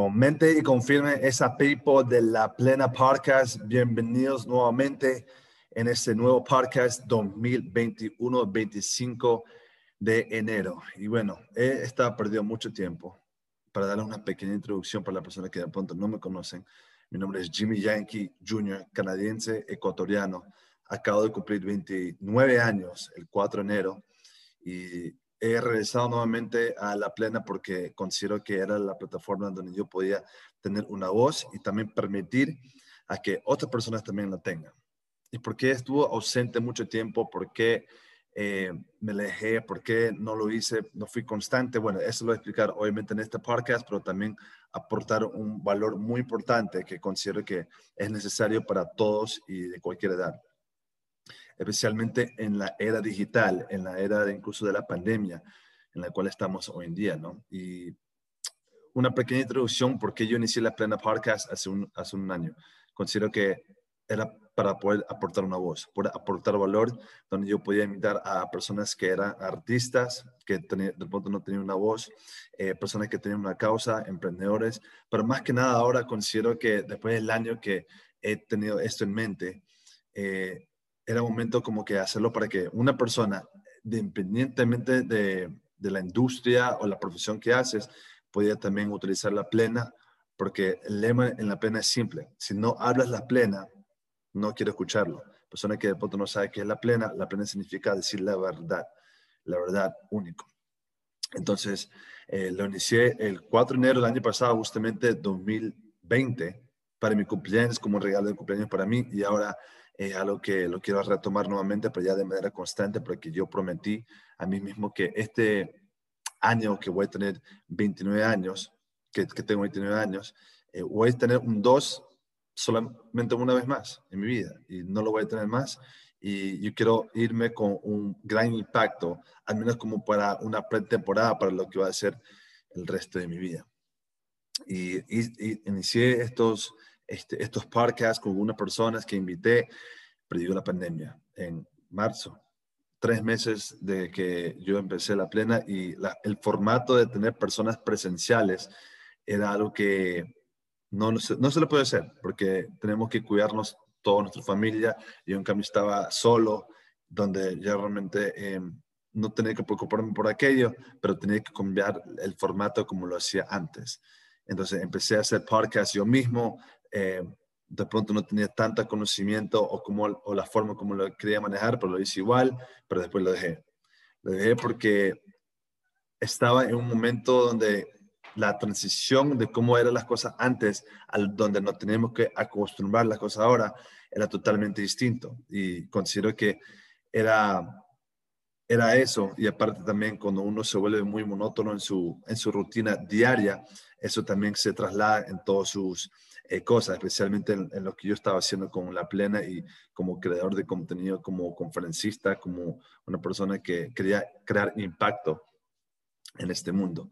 Comente y confirme esa people de la Plena Podcast. Bienvenidos nuevamente en este nuevo podcast 2021, 25 de enero. Y bueno, he estado perdido mucho tiempo para darles una pequeña introducción para las personas que de pronto no me conocen. Mi nombre es Jimmy Yankee Jr., canadiense, ecuatoriano. Acabo de cumplir 29 años el 4 de enero y he regresado nuevamente a La Plena porque considero que era la plataforma donde yo podía tener una voz y también permitir a que otras personas también la tengan. ¿Y por qué estuvo ausente mucho tiempo? ¿Por qué eh, me alejé? ¿Por qué no lo hice? No fui constante. Bueno, eso lo voy a explicar obviamente en este podcast, pero también aportar un valor muy importante que considero que es necesario para todos y de cualquier edad especialmente en la era digital, en la era de, incluso de la pandemia en la cual estamos hoy en día, ¿no? Y una pequeña introducción, porque yo inicié la Plena Podcast hace un, hace un año. Considero que era para poder aportar una voz, poder aportar valor, donde yo podía invitar a personas que eran artistas, que de pronto no tenían una voz, eh, personas que tenían una causa, emprendedores, pero más que nada ahora considero que después del año que he tenido esto en mente, eh, era momento como que hacerlo para que una persona, independientemente de, de la industria o la profesión que haces, podía también utilizar la plena, porque el lema en la plena es simple. Si no hablas la plena, no quiero escucharlo. Persona que de pronto no sabe qué es la plena, la plena significa decir la verdad, la verdad único. Entonces, eh, lo inicié el 4 de enero del año pasado, justamente 2020, para mi cumpleaños, como un regalo de cumpleaños para mí, y ahora es algo que lo quiero retomar nuevamente, pero ya de manera constante, porque yo prometí a mí mismo que este año que voy a tener 29 años, que, tengo 29 años, eh, voy a tener un 2 solamente una vez más en mi vida y no lo voy a tener más. Y yo quiero irme con un gran impacto, al menos como para una pretemporada para lo que va a ser el resto de mi vida. Y, y inicié estos este, estos podcasts con algunas personas que invité, pero la pandemia en marzo. Tres meses de que yo empecé la plena y el formato de tener personas presenciales era algo que no, no, se, no se lo puede hacer porque tenemos que cuidarnos toda nuestra familia. Yo en cambio estaba solo, donde ya realmente em, no tenía que preocuparme por aquello, pero tenía que cambiar el formato como lo hacía antes. Entonces empecé a hacer podcast yo mismo, eh, de pronto no tenía tanto conocimiento o, como, o la forma como lo quería manejar, pero lo hice igual, pero después lo dejé. Lo dejé porque estaba en un momento donde la transición de cómo eran las cosas antes, al donde nos tenemos que acostumbrar las cosas ahora, era totalmente distinto. Y considero que era, era eso. Y aparte también cuando uno se vuelve muy monótono en su, en su rutina diaria, eso también se traslada en todos sus eh, cosas, especialmente en, lo que yo estaba haciendo con La Plena y como creador de contenido, como conferencista, como una persona que quería crear impacto en este mundo.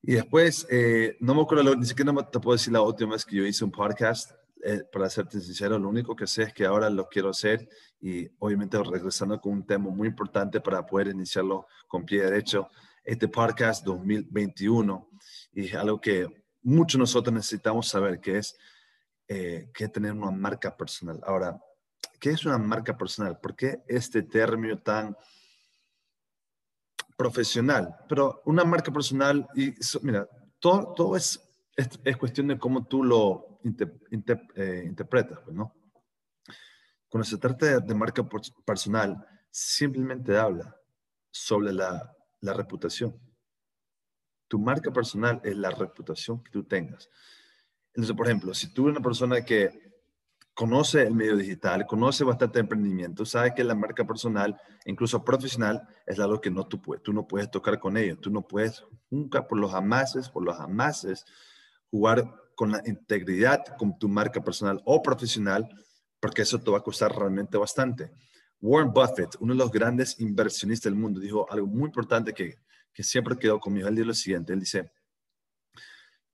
Y después, eh, no me acuerdo, ni siquiera te puedo decir la última vez que yo hice un podcast, eh, para serte sincero, lo único que sé es que ahora lo quiero hacer y obviamente regresando con un tema muy importante para poder iniciarlo con pie derecho, este podcast 2021 y algo que muchos nosotros necesitamos saber qué es eh, que tener una marca personal. Ahora, ¿qué es una marca personal? ¿Por qué este término tan profesional? Pero una marca personal, y mira, todo, todo es, es, cuestión de cómo tú lo eh, interpretas, pues, ¿no? Cuando se trata de, marca personal, simplemente habla sobre la, la reputación tu marca personal es la reputación que tú tengas. Entonces, por ejemplo, si tú eres una persona que conoce el medio digital, conoce bastante emprendimiento, sabe que la marca personal, incluso profesional, es algo que no tú, puedes, tú no puedes tocar con ello. Tú no puedes nunca por los amases, por los amases, jugar con la integridad con tu marca personal o profesional, porque eso te va a costar realmente bastante. Warren Buffett, uno de los grandes inversionistas del mundo, dijo algo muy importante que que siempre quedó conmigo. Él dice lo siguiente, él dice,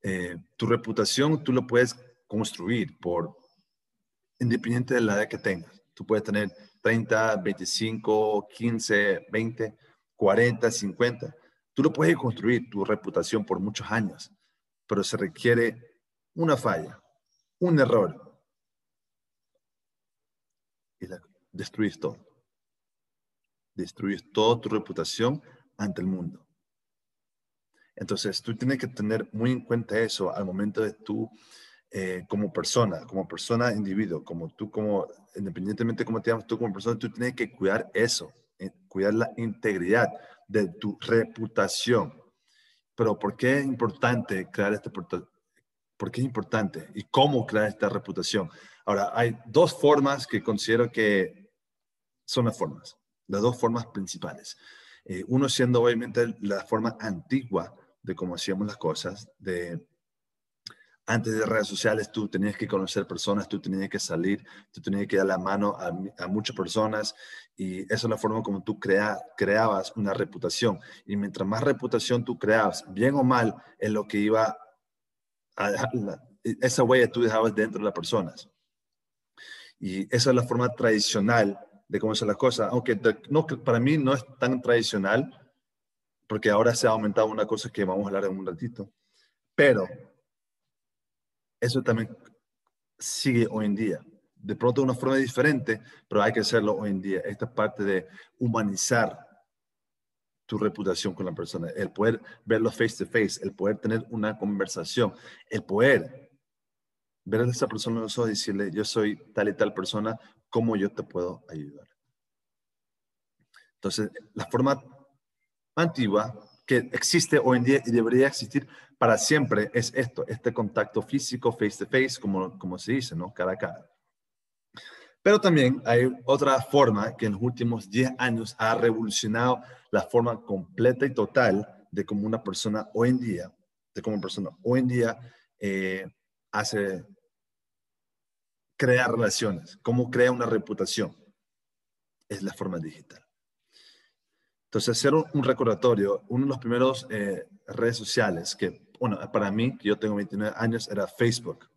eh, tu reputación tú lo puedes construir por, independiente de la edad que tengas. Tú puedes tener 30, 25, 15, 20, 40, 50. Tú lo puedes construir, tu reputación por muchos años. pero se requiere una falla, un error. Y la, destruyes todo. Destruyes toda tu reputación ante el mundo. Entonces, tú tienes que tener muy en cuenta eso al momento de tú, eh, como persona, como persona individuo, como tú, como, independientemente de cómo te llamas, tú como persona, tú tienes que cuidar eso, eh, cuidar la integridad de tu reputación. Pero ¿por qué es importante crear este ¿Por qué es importante? ¿Y cómo crear esta reputación? Ahora, hay dos formas que considero que son las formas, las dos formas principales. Eh, uno siendo obviamente la forma antigua de cómo hacíamos las cosas, de antes de redes sociales tú tenías que conocer personas, tú tenías que salir, tú tenías que dar la mano a, muchas personas y esa es la forma como tú crea, creabas una reputación. Y mientras más reputación tú creabas, bien o mal, es lo que iba a, esa huella tú dejabas dentro de las personas. Y esa es la forma tradicional de cómo son las cosas, aunque no, para mí no es tan tradicional, porque ahora se ha aumentado una cosa que vamos a hablar en un ratito, pero eso también sigue hoy en día. De pronto de una forma diferente, pero hay que hacerlo hoy en día. Esta parte de humanizar tu reputación con la persona, el poder verlo face to face, el poder tener una conversación, el poder ver a esa persona en los ojos y decirle, yo soy tal y tal persona, ¿cómo yo te puedo ayudar? Entonces, la forma antigua que existe hoy en día y debería existir para siempre es esto, este contacto físico, face to face, como, como se dice, ¿no? Cara a cara. Pero también hay otra forma que en los últimos 10 años ha revolucionado la forma completa y total de cómo una persona hoy en día, de cómo una persona hoy en día eh, hace crear relaciones, cómo crea una reputación. Es la forma digital. Entonces, hacer un, recordatorio, uno de los primeros eh, redes sociales que, bueno, para mí, yo tengo 29 años, era Facebook.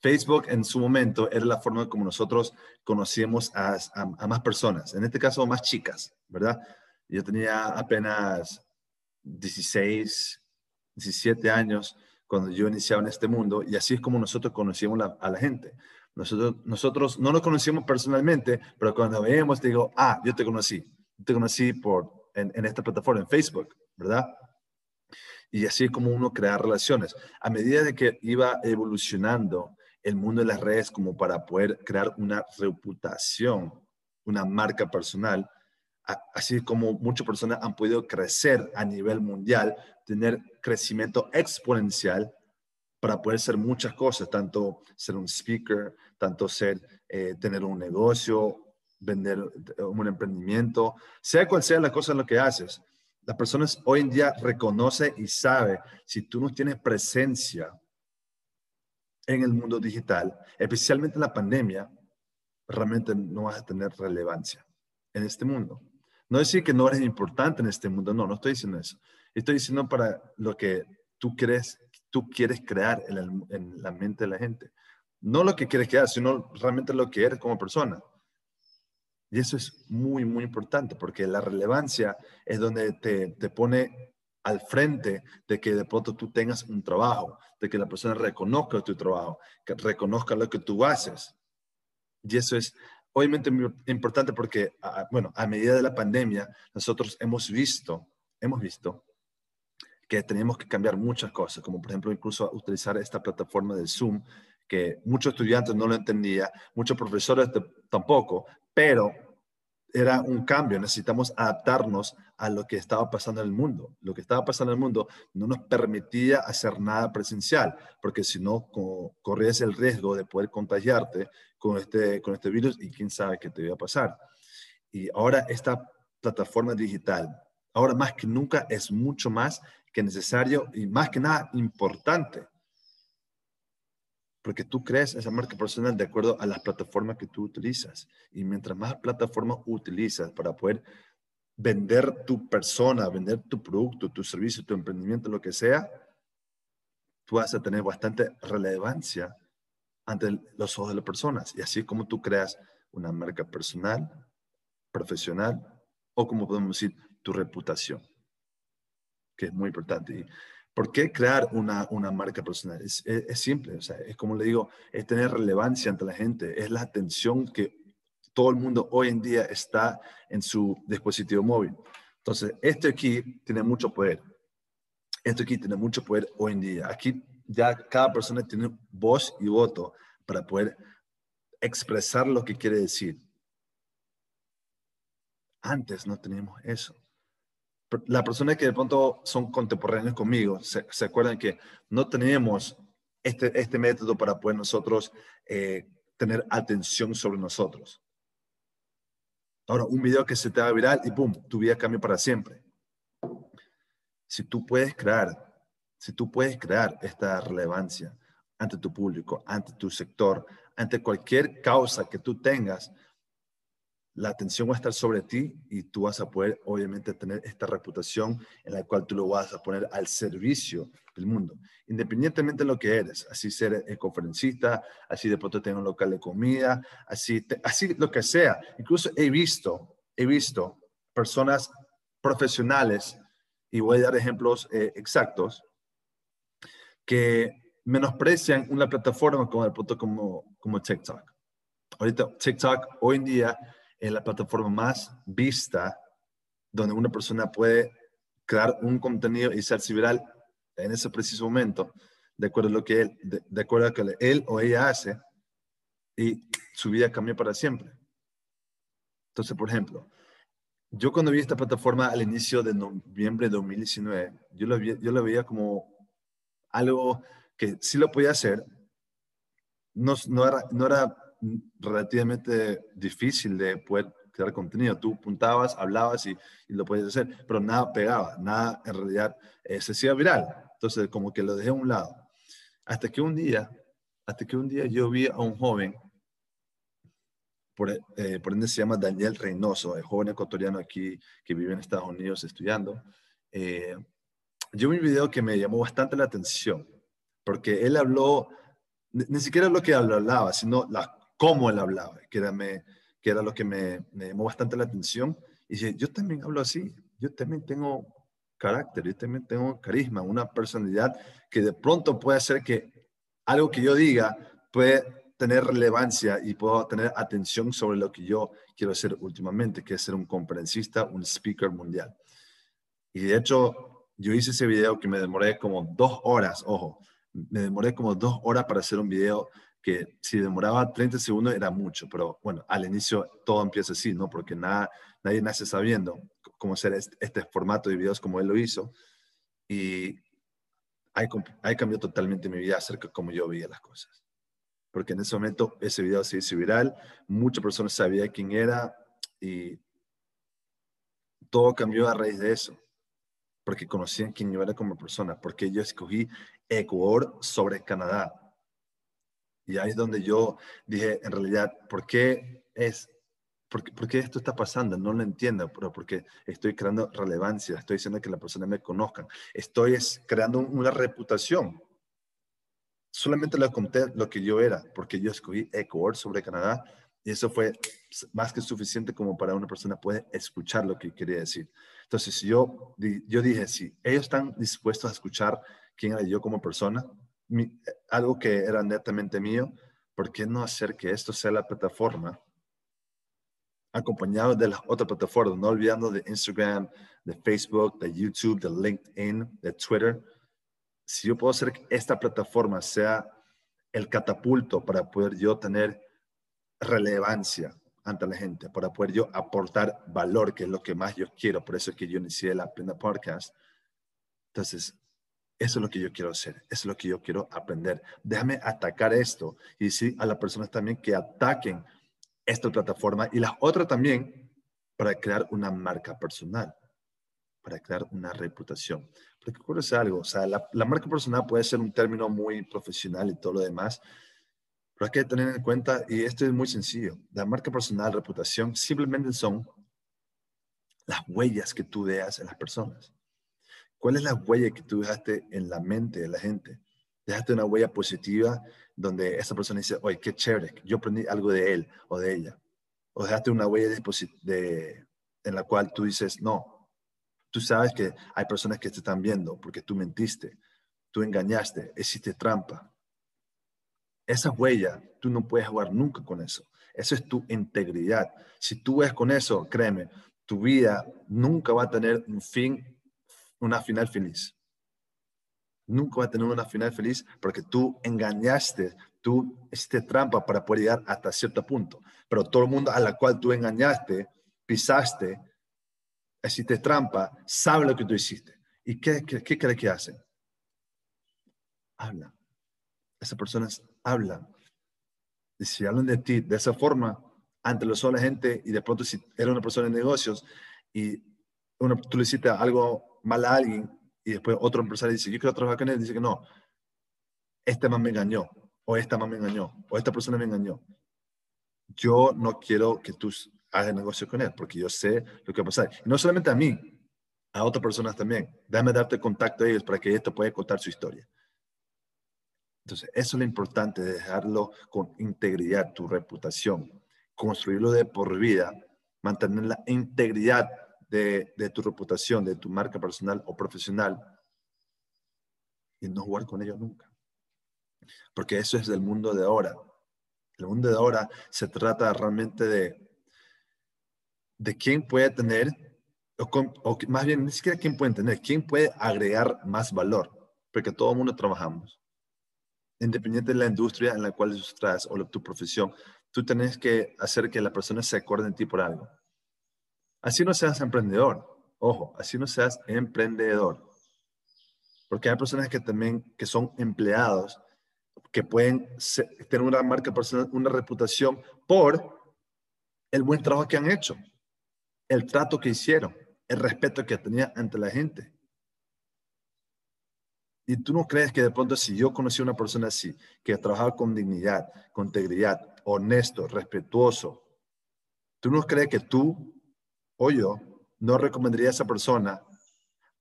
Facebook en su momento era la forma como nosotros conocíamos a, más personas, en este caso más chicas, ¿verdad? Yo tenía apenas 16, 17 años cuando yo iniciaba en este mundo y así es como nosotros conocíamos a la gente. Nosotros, nosotros no nos conocíamos personalmente, pero cuando veíamos, digo, ah, yo te conocí. Te conocí por, en, en esta plataforma, en Facebook, ¿verdad? Y así es como uno crea relaciones. A medida de que iba evolucionando el mundo de las redes como para poder crear una reputación, una marca personal, así como muchas personas han podido crecer a nivel mundial, tener crecimiento exponencial para poder hacer muchas cosas, tanto ser un speaker, tanto ser, eh, tener un negocio, vender un emprendimiento, sea cual sea la cosa en lo que haces. Las personas hoy en día reconoce y sabe si tú no tienes presencia en el mundo digital, especialmente en la pandemia, realmente no vas a tener relevancia en este mundo. No decir que no eres importante en este mundo, no, no estoy diciendo eso. Estoy diciendo para lo que tú crees, tú quieres crear en, en la mente de la gente. No lo que quieres crear, sino realmente lo que eres como persona. Y eso es muy, muy importante porque la relevancia es donde te, te pone al frente de que de pronto tú tengas un trabajo, de que la persona reconozca tu trabajo, que reconozca lo que tú haces. Y eso es obviamente importante porque, bueno, a medida de la pandemia, nosotros hemos visto, hemos visto que tenemos que cambiar muchas cosas, como por ejemplo incluso utilizar esta plataforma de Zoom, que muchos estudiantes no lo entendían, muchos profesores tampoco, pero era un cambio, necesitamos adaptarnos a lo que estaba pasando en el mundo. Lo que estaba pasando en el mundo no nos permitía hacer nada presencial, porque si no, corrías el riesgo de poder contagiarte con este, con este virus y quién sabe qué te iba a pasar. Y ahora esta plataforma digital, ahora más que nunca, es mucho más que necesario y más que nada importante. Porque tú crees esa marca personal de acuerdo a las plataformas que tú utilizas. Y mientras más plataformas utilizas para poder vender tu persona, vender tu producto, tu servicio, tu emprendimiento, lo que sea, tú vas a tener bastante relevancia ante los ojos de las personas. Y así es como tú creas una marca personal, profesional o como podemos decir, tu reputación que es muy importante. ¿Por qué crear una, una marca personal? Es, es, simple, o sea, es como le digo, es tener relevancia ante la gente, es la atención que todo el mundo hoy en día está en su dispositivo móvil. Entonces, esto aquí tiene mucho poder. Esto aquí tiene mucho poder hoy en día. Aquí ya cada persona tiene voz y voto para poder expresar lo que quiere decir. Antes no teníamos eso la persona que de pronto son contemporáneos conmigo se, acuerdan que no teníamos este, este método para poder nosotros eh, tener atención sobre nosotros. Ahora, un video que se te va viral y ¡pum! Tu vida cambia para siempre. Si tú puedes crear, si tú puedes crear esta relevancia ante tu público, ante tu sector, ante cualquier causa que tú tengas, la atención va a estar sobre ti y tú vas a poder, obviamente, tener esta reputación en la cual tú lo vas a poner al servicio del mundo, independientemente de lo que eres, así ser eh, conferencista, así de pronto tener un local de comida, así, así lo que sea. Incluso he visto, he visto personas profesionales, y voy a dar ejemplos eh, exactos, que menosprecian una plataforma como, como, como TikTok. Ahorita TikTok hoy en día es la plataforma más vista donde una persona puede crear un contenido y ser viral en ese preciso momento, de acuerdo a lo que él, de, acuerdo a que él o ella hace, y su vida cambia para siempre. Entonces, por ejemplo, yo cuando vi esta plataforma al inicio de noviembre de 2019, yo lo, yo lo veía como algo que sí lo podía hacer, no, no, era, no era relativamente difícil de poder crear contenido. Tú puntabas, hablabas y, lo podías hacer, pero nada pegaba, nada en realidad eh, se hacía viral. Entonces, como que lo dejé a un lado. Hasta que un día, hasta que un día yo vi a un joven, por, eh, por ende se llama Daniel Reynoso, el joven ecuatoriano aquí que vive en Estados Unidos estudiando. Eh, yo vi un video que me llamó bastante la atención, porque él habló, ni, siquiera lo que hablaba, sino las cómo él hablaba, que era, me, que era lo que me, me, llamó bastante la atención. Y dije, yo también hablo así, yo también tengo carácter, yo también tengo carisma, una personalidad que de pronto puede hacer que algo que yo diga puede tener relevancia y puedo tener atención sobre lo que yo quiero hacer últimamente, que es ser un conferencista, un speaker mundial. Y de hecho, yo hice ese video que me demoré como dos horas, ojo, me demoré como dos horas para hacer un video que si demoraba 30 segundos era mucho, pero bueno, al inicio todo empieza así, ¿no? Porque nada, nadie nace sabiendo cómo hacer este, formato de videos como él lo hizo. Y ahí, ahí cambió totalmente mi vida acerca de cómo yo veía las cosas. Porque en ese momento ese video se hizo viral, muchas personas sabían quién era y todo cambió a raíz de eso. Porque conocían quién yo era como persona, porque yo escogí Ecuador sobre Canadá y ahí es donde yo dije, en realidad, ¿por qué es, por qué, esto está pasando? No lo entiendo, pero porque estoy creando relevancia, estoy haciendo que la persona me conozca, estoy creando una reputación. Solamente le conté lo que yo era, porque yo escogí Ecuador sobre Canadá y eso fue más que suficiente como para una persona puede escuchar lo que quería decir. Entonces, yo, yo dije, si ellos están dispuestos a escuchar quién era yo como persona, algo que era netamente mío, ¿por qué no hacer que esto sea la plataforma? Acompañado de las otras plataformas, no olvidando de Instagram, de Facebook, de YouTube, de LinkedIn, de Twitter. Si yo puedo hacer que esta plataforma sea el catapulto para poder yo tener relevancia ante la gente, para poder yo aportar valor, que es lo que más yo quiero, por eso es que yo inicié la Plena Podcast. Entonces, eso es lo que yo quiero hacer, eso es lo que yo quiero aprender. Déjame atacar esto y decir a las personas también que ataquen esta plataforma y las otras también para crear una marca personal, para crear una reputación. Porque ocurre algo, o sea, la, marca personal puede ser un término muy profesional y todo lo demás, pero hay que tener en cuenta, y esto es muy sencillo, la marca personal, reputación, simplemente son las huellas que tú dejas en las personas. ¿Cuál es la huella que tú dejaste en la mente de la gente? Dejaste una huella positiva donde esa persona dice, oye, qué chévere, yo aprendí algo de él o de ella. O dejaste una huella de, en la cual tú dices, no, Tú sabes que hay personas que te están viendo porque tú mentiste, tú engañaste, hiciste trampa. Esa huella, tú no puedes jugar nunca con eso. Eso es tu integridad. Si tú ves con eso, créeme, tu vida nunca va a tener un fin, una final feliz. Nunca va a tener una final feliz porque tú engañaste, tú hiciste trampa para poder llegar hasta cierto punto. Pero todo el mundo a la cual tú engañaste, pisaste, hiciste trampa, sabe lo que tú hiciste. ¿Y qué, qué, qué cree que hacen? Hablan. Esas personas hablan. Y si hablan de ti de esa forma, ante los ojos la gente, y de pronto si eres una persona de negocios y tú le hiciste algo mal a alguien y después otro empresario dice, yo quiero trabajar con él, dice que no, este man me engañó, o esta man me engañó, o esta persona me engañó. Yo no quiero que tú hagas negocio con él, porque yo sé lo que va a pasar. No solamente a mí, a otras personas también. Déjame darte contacto a ellos para que ellos te puedan contar su historia. Entonces, eso es lo importante, dejarlo con integridad, tu reputación, construirlo de por vida, mantener la integridad de, tu reputación, de tu marca personal o profesional y no jugar con ello nunca. Porque eso es del mundo de ahora. El mundo de ahora se trata realmente de, de quién puede tener, o, más bien ni siquiera quién puede tener, quién puede agregar más valor, porque todo el mundo trabajamos independiente de la industria en la cual estás o tu profesión, tú tienes que hacer que la persona se acuerde de ti por algo. Así no seas emprendedor, ojo, así no seas emprendedor. Porque hay personas que también, que son empleados, que pueden tener una marca personal, una reputación por el buen trabajo que han hecho, el trato que hicieron, el respeto que tenían ante la gente. Y tú no crees que de pronto si yo conocí a una persona así, que trabajaba con dignidad, con integridad, honesto, respetuoso, tú no crees que tú o yo no recomendaría a esa persona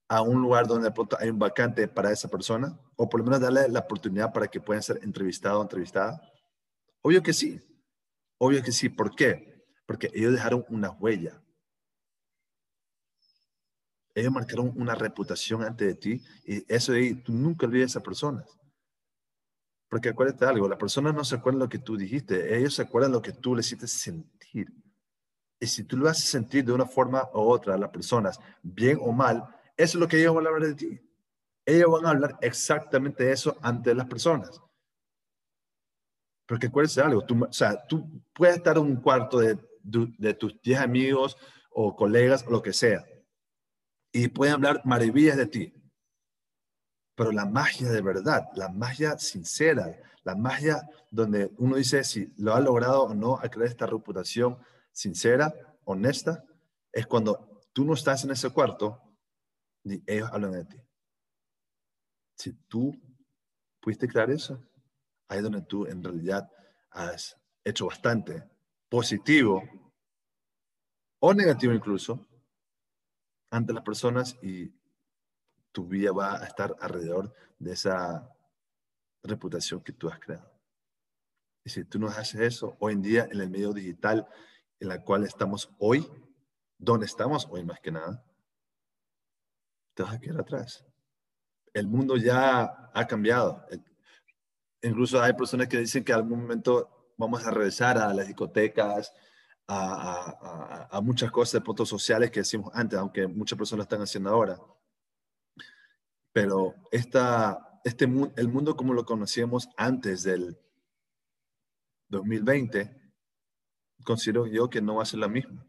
a un lugar donde de pronto hay un vacante para esa persona? O por lo menos darle la oportunidad para que puedan ser entrevistado o entrevistada. Obvio que sí. Obvio que sí. ¿Por qué? Porque ellos dejaron una huella ellos marcaron una reputación ante de ti y eso de ahí, tú nunca olvides a personas. Porque acuérdate algo, las personas no se acuerdan lo que tú dijiste, ellos se acuerdan lo que tú les hiciste sentir. Y si tú lo haces sentir de una forma u otra a las personas, bien o mal, eso es lo que ellos van a hablar de ti. Ellos van a hablar exactamente eso ante las personas. Porque acuérdate algo, tú, o sea, tú puedes estar en un cuarto de, de tus 10 amigos o colegas o lo que sea y pueden hablar maravillas de ti. Pero la magia de verdad, la magia sincera, la magia donde uno dice si lo ha logrado o no a crear esta reputación sincera, honesta, es cuando tú no estás en ese cuarto ni ellos hablan de ti. Si tú pudiste crear eso, ahí es donde tú en realidad has hecho bastante positivo o negativo incluso ante las personas y tu vida va a estar alrededor de esa reputación que tú has creado. Y si tú no haces eso, hoy en día en el medio digital en el cual estamos hoy, donde estamos hoy más que nada, te vas a quedar atrás. El mundo ya ha cambiado. Incluso hay personas que dicen que en algún momento vamos a regresar a las discotecas, a, muchas cosas de puntos sociales que decimos antes, aunque muchas personas están haciendo ahora. Pero esta, este, el mundo como lo conocíamos antes del 2020, considero yo que no va a ser la misma.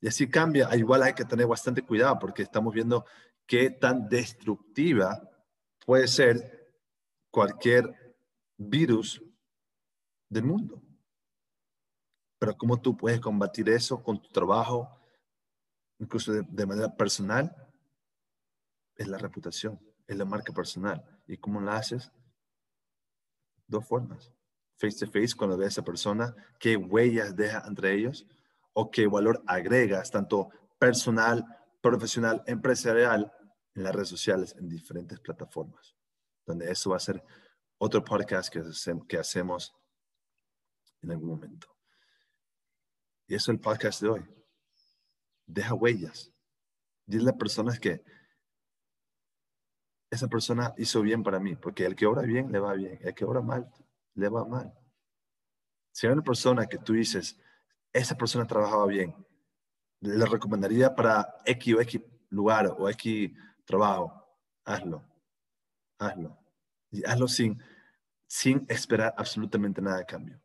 Y así cambia, igual hay que tener bastante cuidado porque estamos viendo qué tan destructiva puede ser cualquier virus del mundo. Pero ¿cómo tú puedes combatir eso con tu trabajo, incluso de, manera personal? Es la reputación, es la marca personal. ¿Y cómo la haces? Dos formas. Face to face, cuando ves a esa persona, qué huellas deja entre ellos o qué valor agregas, tanto personal, profesional, empresarial, en las redes sociales, en diferentes plataformas, donde eso va a ser otro podcast que hacemos en algún momento. Y eso es el podcast de hoy. Deja huellas. Dile a personas que esa persona hizo bien para mí, porque el que obra bien le va bien, el que obra mal le va mal. Si hay una persona que tú dices, esa persona trabajaba bien, le recomendaría para X o X lugar o X trabajo, hazlo, hazlo. Y hazlo sin, sin esperar absolutamente nada de cambio.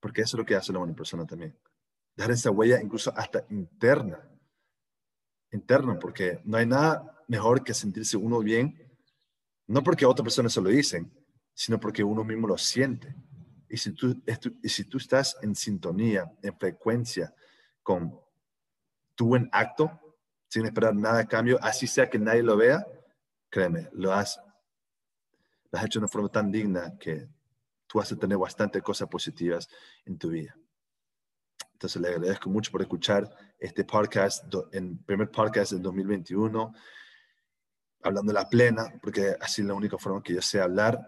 Porque eso es lo que hace la buena persona también. Dejar esa huella incluso hasta interna. Interna, porque no hay nada mejor que sentirse uno bien, no porque otra persona se lo dicen, sino porque uno mismo lo siente. Y si tú, y si tú estás en sintonía, en frecuencia con tu buen acto, sin esperar nada a cambio, así sea que nadie lo vea, créeme, lo has, lo has hecho de una forma tan digna que tú vas a tener bastante cosas positivas en tu vida. Entonces le agradezco mucho por escuchar este podcast, el primer podcast del 2021, hablando de la plena, porque así es la única forma que yo sé hablar.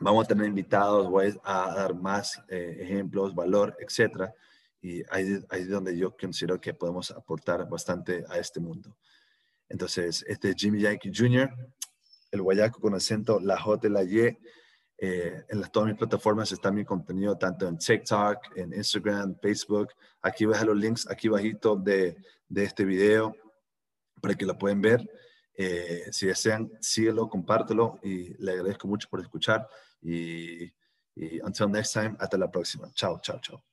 Vamos a tener invitados, voy a dar más eh, ejemplos, valor, etcétera. Y ahí, ahí es donde yo considero que podemos aportar bastante a este mundo. Entonces, este es Jimmy Yankee Jr., el guayaco con acento, la J, la Y. Eh, en las, todas mis plataformas está mi contenido, tanto en TikTok, en Instagram, Facebook. Aquí voy a dejar los links aquí bajito de, de este video para que lo puedan ver. Eh, si desean, síguelo, compártelo y le agradezco mucho por escuchar. Y, y until next time, hasta la próxima. Chao, chao, chao.